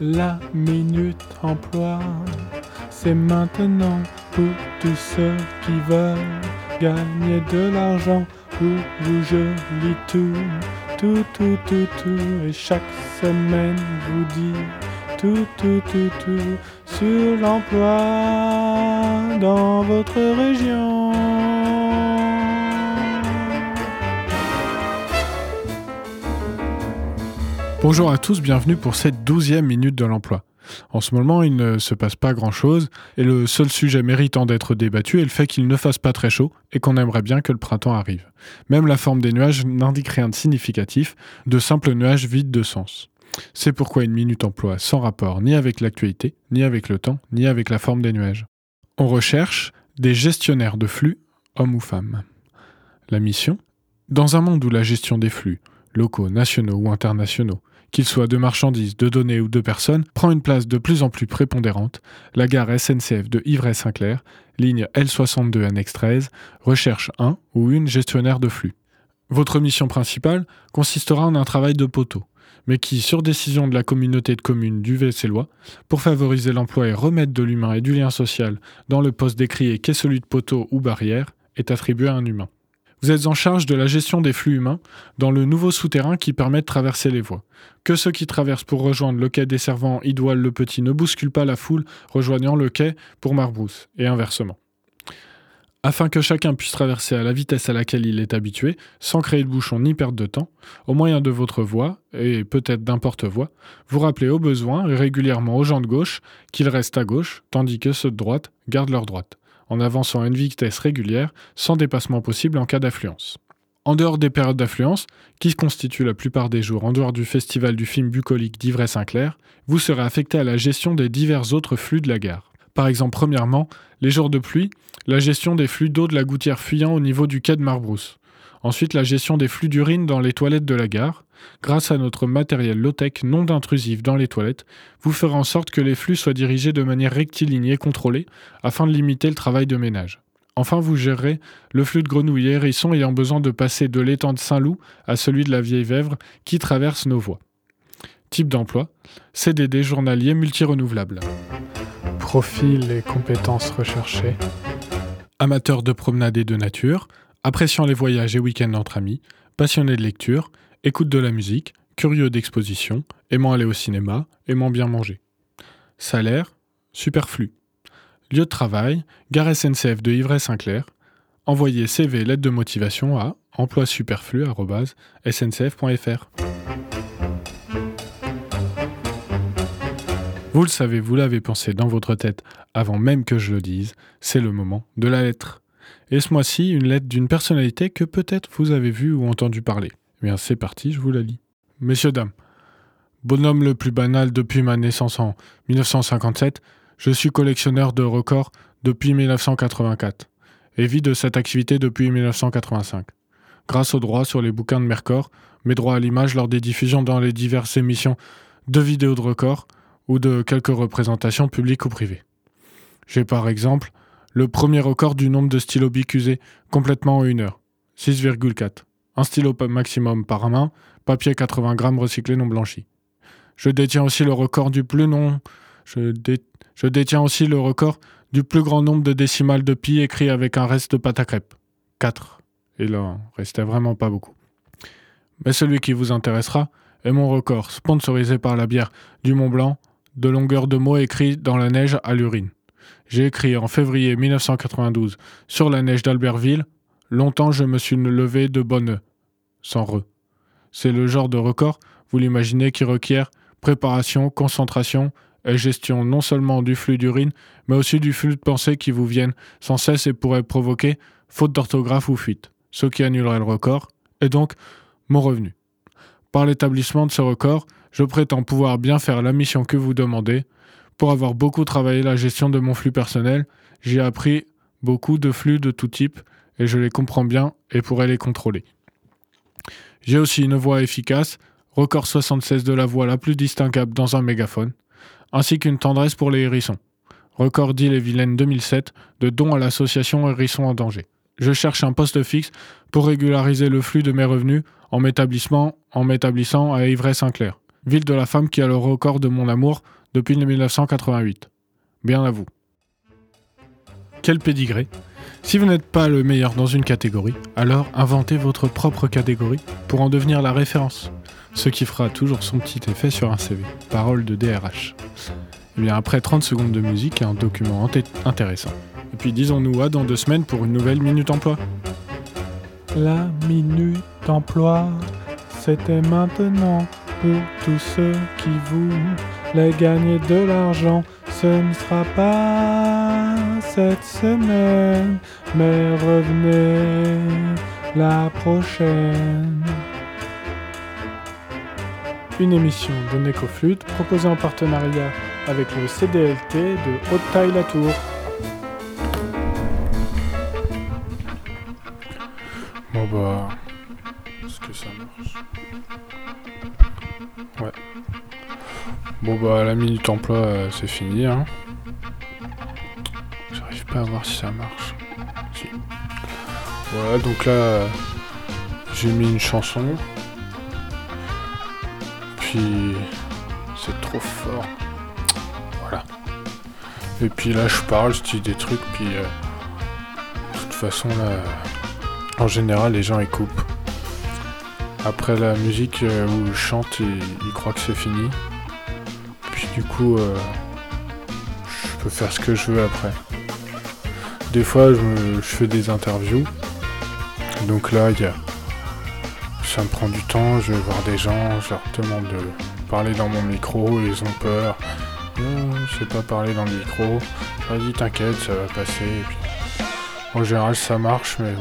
La minute emploi, c'est maintenant pour tous ceux qui veulent gagner de l'argent. Pour vous, je lis tout, tout, tout, tout, tout. Et chaque semaine, vous dit tout, tout, tout, tout sur l'emploi dans votre région. Bonjour à tous, bienvenue pour cette douzième minute de l'emploi. En ce moment, il ne se passe pas grand-chose, et le seul sujet méritant d'être débattu est le fait qu'il ne fasse pas très chaud et qu'on aimerait bien que le printemps arrive. Même la forme des nuages n'indique rien de significatif, de simples nuages vides de sens. C'est pourquoi une minute emploi sans rapport ni avec l'actualité, ni avec le temps, ni avec la forme des nuages. On recherche des gestionnaires de flux, hommes ou femmes. La mission? Dans un monde où la gestion des flux, locaux, nationaux ou internationaux, qu'ils soient de marchandises, de données ou de personnes, prend une place de plus en plus prépondérante, la gare SNCF de Ivray-Saint-Clair, ligne L62 annexe 13, recherche un ou une gestionnaire de flux. Votre mission principale consistera en un travail de poteau, mais qui, sur décision de la communauté de communes du Vessélois, pour favoriser l'emploi et remettre de l'humain et du lien social dans le poste décrié qu'est celui de poteau ou barrière, est attribué à un humain. Vous êtes en charge de la gestion des flux humains dans le nouveau souterrain qui permet de traverser les voies. Que ceux qui traversent pour rejoindre le quai desservant Idoile le Petit ne bousculent pas la foule rejoignant le quai pour Marbrousse, et inversement. Afin que chacun puisse traverser à la vitesse à laquelle il est habitué, sans créer de bouchon ni perte de temps, au moyen de votre voie, et peut-être d'un porte-voix, vous rappelez au besoin et régulièrement aux gens de gauche qu'ils restent à gauche, tandis que ceux de droite gardent leur droite en avançant à une vitesse régulière, sans dépassement possible en cas d'affluence. En dehors des périodes d'affluence, qui constituent la plupart des jours en dehors du festival du film bucolique d'Ivray-Saint-Clair, vous serez affecté à la gestion des divers autres flux de la gare. Par exemple, premièrement, les jours de pluie, la gestion des flux d'eau de la gouttière fuyant au niveau du quai de Marbrousse. Ensuite, la gestion des flux d'urine dans les toilettes de la gare. Grâce à notre matériel low-tech non intrusif dans les toilettes, vous ferez en sorte que les flux soient dirigés de manière rectiligne et contrôlée afin de limiter le travail de ménage. Enfin, vous gérerez le flux de grenouilles et hérissons ayant besoin de passer de l'étang de Saint-Loup à celui de la Vieille Vèvre qui traverse nos voies. Type d'emploi CDD journalier multirenouvelable. Profil et compétences recherchées. Amateur de promenade et de nature, appréciant les voyages et week-ends entre amis, passionné de lecture, écoute de la musique, curieux d'exposition, aimant aller au cinéma, aimant bien manger. Salaire, superflu. Lieu de travail, gare SNCF de Ivray-Saint-Clair. Envoyez CV lettre de motivation à emploi-superflu@sncf.fr. Vous le savez, vous l'avez pensé dans votre tête avant même que je le dise, c'est le moment de la lettre. Et ce mois-ci, une lettre d'une personnalité que peut-être vous avez vu ou entendu parler. Eh bien, c'est parti, je vous la lis. Messieurs, dames, bonhomme le plus banal depuis ma naissance en 1957, je suis collectionneur de records depuis 1984 et vis de cette activité depuis 1985. Grâce aux droits sur les bouquins de Mercor, mes droits à l'image lors des diffusions dans les diverses émissions de vidéos de records ou de quelques représentations publiques ou privées. J'ai par exemple le premier record du nombre de stylos bicusés complètement en une heure, 6,4 un stylo maximum par main, papier 80 grammes recyclé non blanchi. Je détiens aussi le record du plus non. Je, détiens aussi le record du plus grand nombre de décimales de pi écrit avec un reste de pâte à crêpes. 4. Et là, restait vraiment pas beaucoup. Mais celui qui vous intéressera est mon record, sponsorisé par la bière du Mont Blanc, de longueur de mots écrits dans la neige à l'urine. J'ai écrit en février 1992 sur la neige d'Albertville Longtemps je me suis levé de bonne sans re. C'est le genre de record, vous l'imaginez, qui requiert préparation, concentration et gestion non seulement du flux d'urine, mais aussi du flux de pensée qui vous viennent sans cesse et pourrait provoquer faute d'orthographe ou fuite, ce qui annulerait le record, et donc mon revenu. Par l'établissement de ce record, je prétends pouvoir bien faire la mission que vous demandez. Pour avoir beaucoup travaillé la gestion de mon flux personnel, j'ai appris beaucoup de flux de tout type et je les comprends bien et pourrais les contrôler. J'ai aussi une voix efficace, record 76 de la voix la plus distinguable dans un mégaphone, ainsi qu'une tendresse pour les hérissons. Record d'Ille-et-Vilaine 2007 de don à l'association Hérissons en danger. Je cherche un poste fixe pour régulariser le flux de mes revenus en m'établissant à Ivray-Saint-Clair. Ville de la femme qui a le record de mon amour depuis 1988. Bien à vous. Quel pédigré Si vous n'êtes pas le meilleur dans une catégorie, alors inventez votre propre catégorie pour en devenir la référence. Ce qui fera toujours son petit effet sur un CV. Parole de DRH. Et bien après 30 secondes de musique et un document intéressant. Et puis disons-nous à dans deux semaines pour une nouvelle Minute Emploi. La Minute Emploi, c'était maintenant pour tous ceux qui voulaient gagner de l'argent. Ce ne sera pas cette semaine, mais revenez la prochaine. Une émission de Necoflute proposée en partenariat avec le CDLT de Haute-Taille-la-Tour. Bon bah... Est-ce que ça marche? Ouais. Bon bah la minute emploi euh, c'est fini hein. J'arrive pas à voir si ça marche. Voilà donc là euh, j'ai mis une chanson. Puis c'est trop fort. Voilà. Et puis là je parle, je dis des trucs puis euh, de toute façon là en général les gens ils coupent. Après la musique euh, où je chante, ils, croient que c'est fini. Puis du coup, euh, je peux faire ce que je veux après. Des fois, je, fais des interviews. Donc là, y a, ça me prend du temps. Je vais voir des gens, je leur demande de parler dans mon micro. Ils ont peur. Non, je sais pas parler dans le micro. Vas-y, t'inquiète, ça va passer. en général, ça marche, mais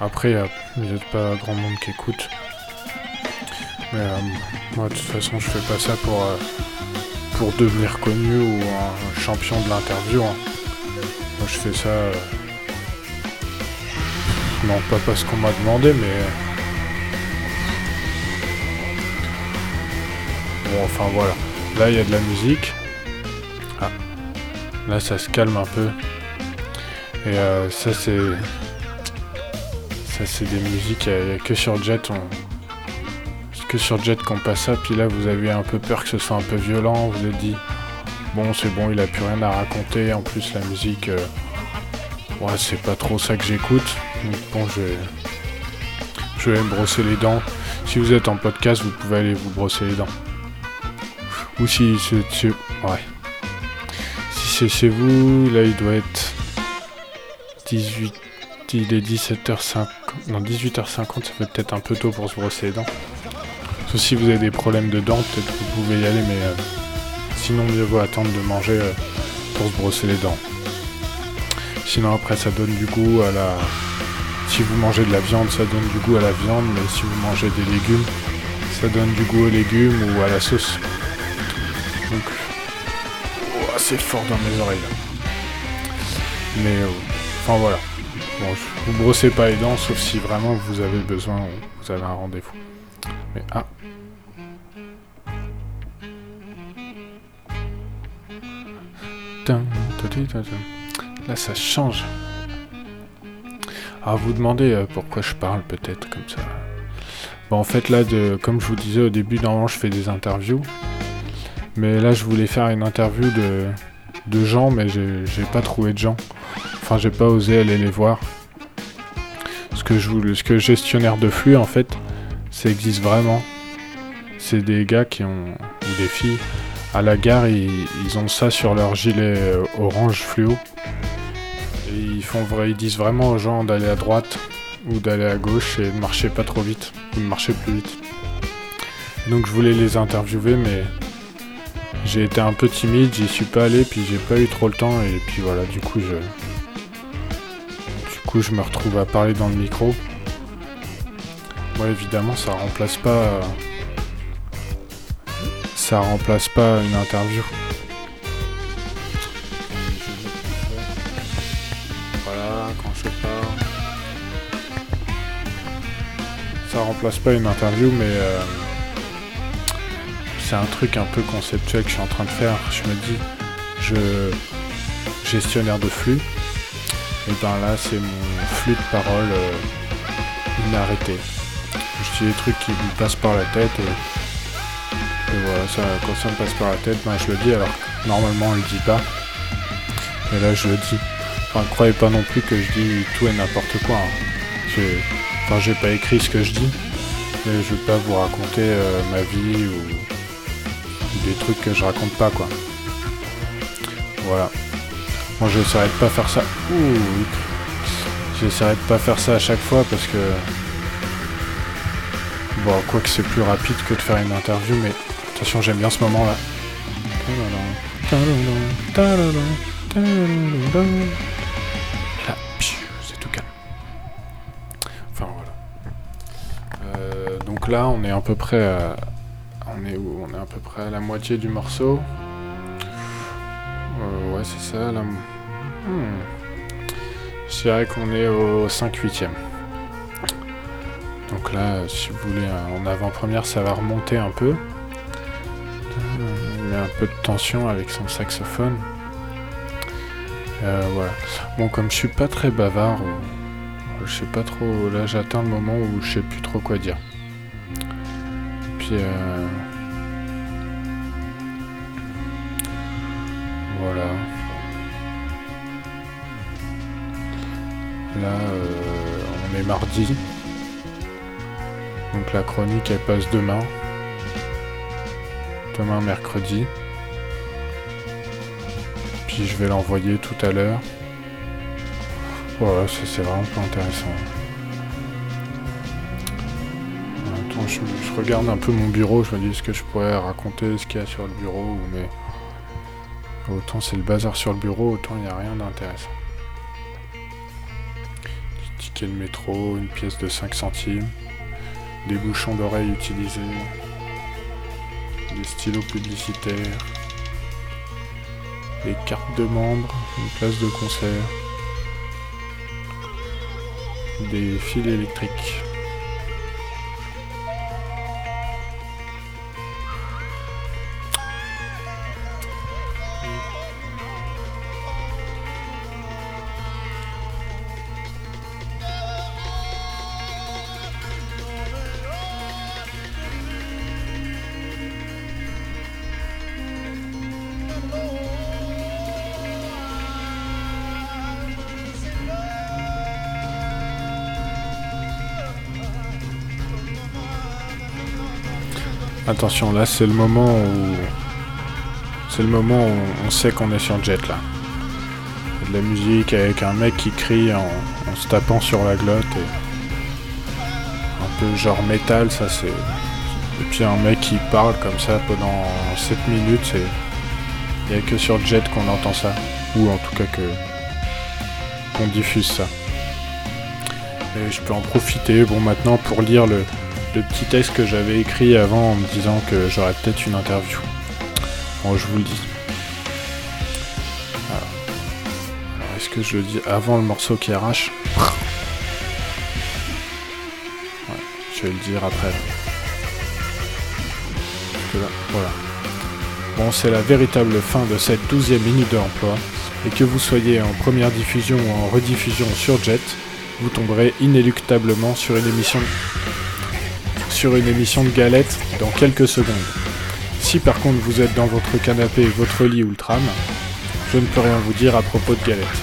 après, il n'y a pas grand monde qui écoute. Mais euh, moi, de toute façon, je fais pas ça pour, euh, pour devenir connu ou un champion de l'interview. Hein. Moi, je fais ça. Euh, non, pas parce qu'on m'a demandé, mais. Bon, enfin voilà. Là, il y a de la musique. Ah. Là, ça se calme un peu. Et ça, c'est c'est des musiques que sur Jet. On... Que sur Jet qu'on passe ça, puis là vous avez un peu peur que ce soit un peu violent, vous êtes dit bon c'est bon il a plus rien à raconter, en plus la musique euh, ouais c'est pas trop ça que j'écoute. Bon je vais... je vais me brosser les dents. Si vous êtes en podcast vous pouvez aller vous brosser les dents. Ou si c'est ouais. Si c'est chez vous, là il doit être 18 il est 17h50, non 18h50, ça fait peut-être un peu tôt pour se brosser les dents. Sauf si vous avez des problèmes de dents, peut-être que vous pouvez y aller, mais euh, sinon mieux vaut attendre de manger euh, pour se brosser les dents. Sinon après ça donne du goût à la... Si vous mangez de la viande, ça donne du goût à la viande, mais si vous mangez des légumes, ça donne du goût aux légumes ou à la sauce. Donc, oh, c'est fort dans mes oreilles. Mais, euh, enfin voilà. Bon, vous brossez pas les dents, sauf si vraiment vous avez besoin ou vous avez un rendez-vous. Mais ah. Là, ça change. Alors, vous demandez euh, pourquoi je parle peut-être comme ça. Bon, en fait, là, de, comme je vous disais au début, normalement, je fais des interviews. Mais là, je voulais faire une interview de, de gens, mais j'ai pas trouvé de gens. Enfin, j'ai pas osé aller les voir. Ce que, je, ce que gestionnaire de flux, en fait, ça existe vraiment. C'est des gars qui ont, ou des filles, à la gare, ils, ont ça sur leur gilet euh, orange fluo. Et ils, font, ils disent vraiment aux gens d'aller à droite ou d'aller à gauche et de marcher pas trop vite, ou de marcher plus vite. Donc je voulais les interviewer, mais j'ai été un peu timide, j'y suis pas allé, puis j'ai pas eu trop le temps, et puis voilà, du coup je. Coup je me retrouve à parler dans le micro. Moi évidemment ça remplace pas. Ça remplace pas une interview. Voilà, quand je parle. Ça remplace pas une interview, mais. Euh, c'est un truc un peu conceptuel que je suis en train de faire. Je me dis, je gestionnaire de flux, et ben là c'est mon flux de parole euh, inarrêté. Je dis des trucs qui me passent par la tête et voilà, ça, quand ça me passe par la tête, ben, je le dis alors normalement on le dit pas. Et là je le dis. Enfin, croyez pas non plus que je dis tout et n'importe quoi. Hein. Enfin, j'ai pas écrit ce que je dis, mais je vais pas vous raconter euh, ma vie ou... des trucs que je raconte pas, quoi. Voilà. Moi, j'essaierai de pas faire ça. J'essaierai de pas faire ça à chaque fois parce que. Bon, quoi que c'est plus rapide que de faire une interview, mais attention, j'aime bien ce moment-là. là, on est à peu près à... On est où? On est à peu près à la moitié du morceau. Euh, c'est ça. Là. Hmm. Je dirais qu'on est au 5 8 e Donc là, si vous voulez, en avant-première, ça va remonter un peu. Il y a un peu de tension avec son saxophone. Euh, voilà. Bon, comme je suis pas très bavard, je sais pas trop. Là, j'atteins le moment où je sais plus trop quoi dire. Euh, voilà. Là, euh, on est mardi. Donc la chronique, elle passe demain. Demain, mercredi. Puis je vais l'envoyer tout à l'heure. Voilà, ça c'est vraiment pas intéressant. je, regarde un peu mon bureau, je me dis ce que je pourrais raconter, ce qu'il y a sur le bureau, mais autant c'est le bazar sur le bureau, autant il n'y a rien d'intéressant. Des tickets de métro, une pièce de 5 centimes, des bouchons d'oreilles utilisés, des stylos publicitaires, des cartes de membres, une place de concert, des fils électriques. Attention, là c'est le moment où. C'est le moment où on sait qu'on est sur Jet là. De la musique avec un mec qui crie en, se tapant sur la glotte et. Un peu genre métal, ça c'est. Et puis un mec qui parle comme ça pendant 7 minutes, c'est. Il n'y a que sur Jet qu'on entend ça. Ou en tout cas que. qu'on diffuse ça. Et je peux en profiter, maintenant pour lire le, le petit texte que j'avais écrit avant en me disant que j'aurais peut-être une interview. Bon, je vous le dis. Alors, est-ce que je le dis avant le morceau qui arrache? Ouais, je vais le dire après. voilà. Bon, c'est la véritable fin de cette douzième minute de l'emploi. Et que vous soyez en première diffusion ou en rediffusion sur Jet, vous tomberez inéluctablement sur une émission sur une émission de galette dans quelques secondes. Si par contre vous êtes dans votre canapé, votre lit ou le tram, je ne peux rien vous dire à propos de galette.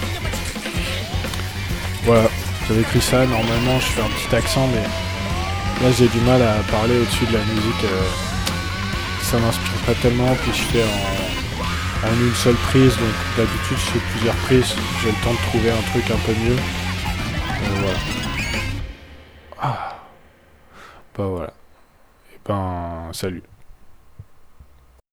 Voilà, j'avais écrit ça, normalement je fais un petit accent, mais là j'ai du mal à parler au-dessus de la musique. Euh, ça m'inspire pas tellement, puis je fais en, une seule prise, donc d'habitude je fais plusieurs prises, j'ai le temps de trouver un truc un peu mieux. Donc voilà. Ah. Bah voilà. Et ben, salut.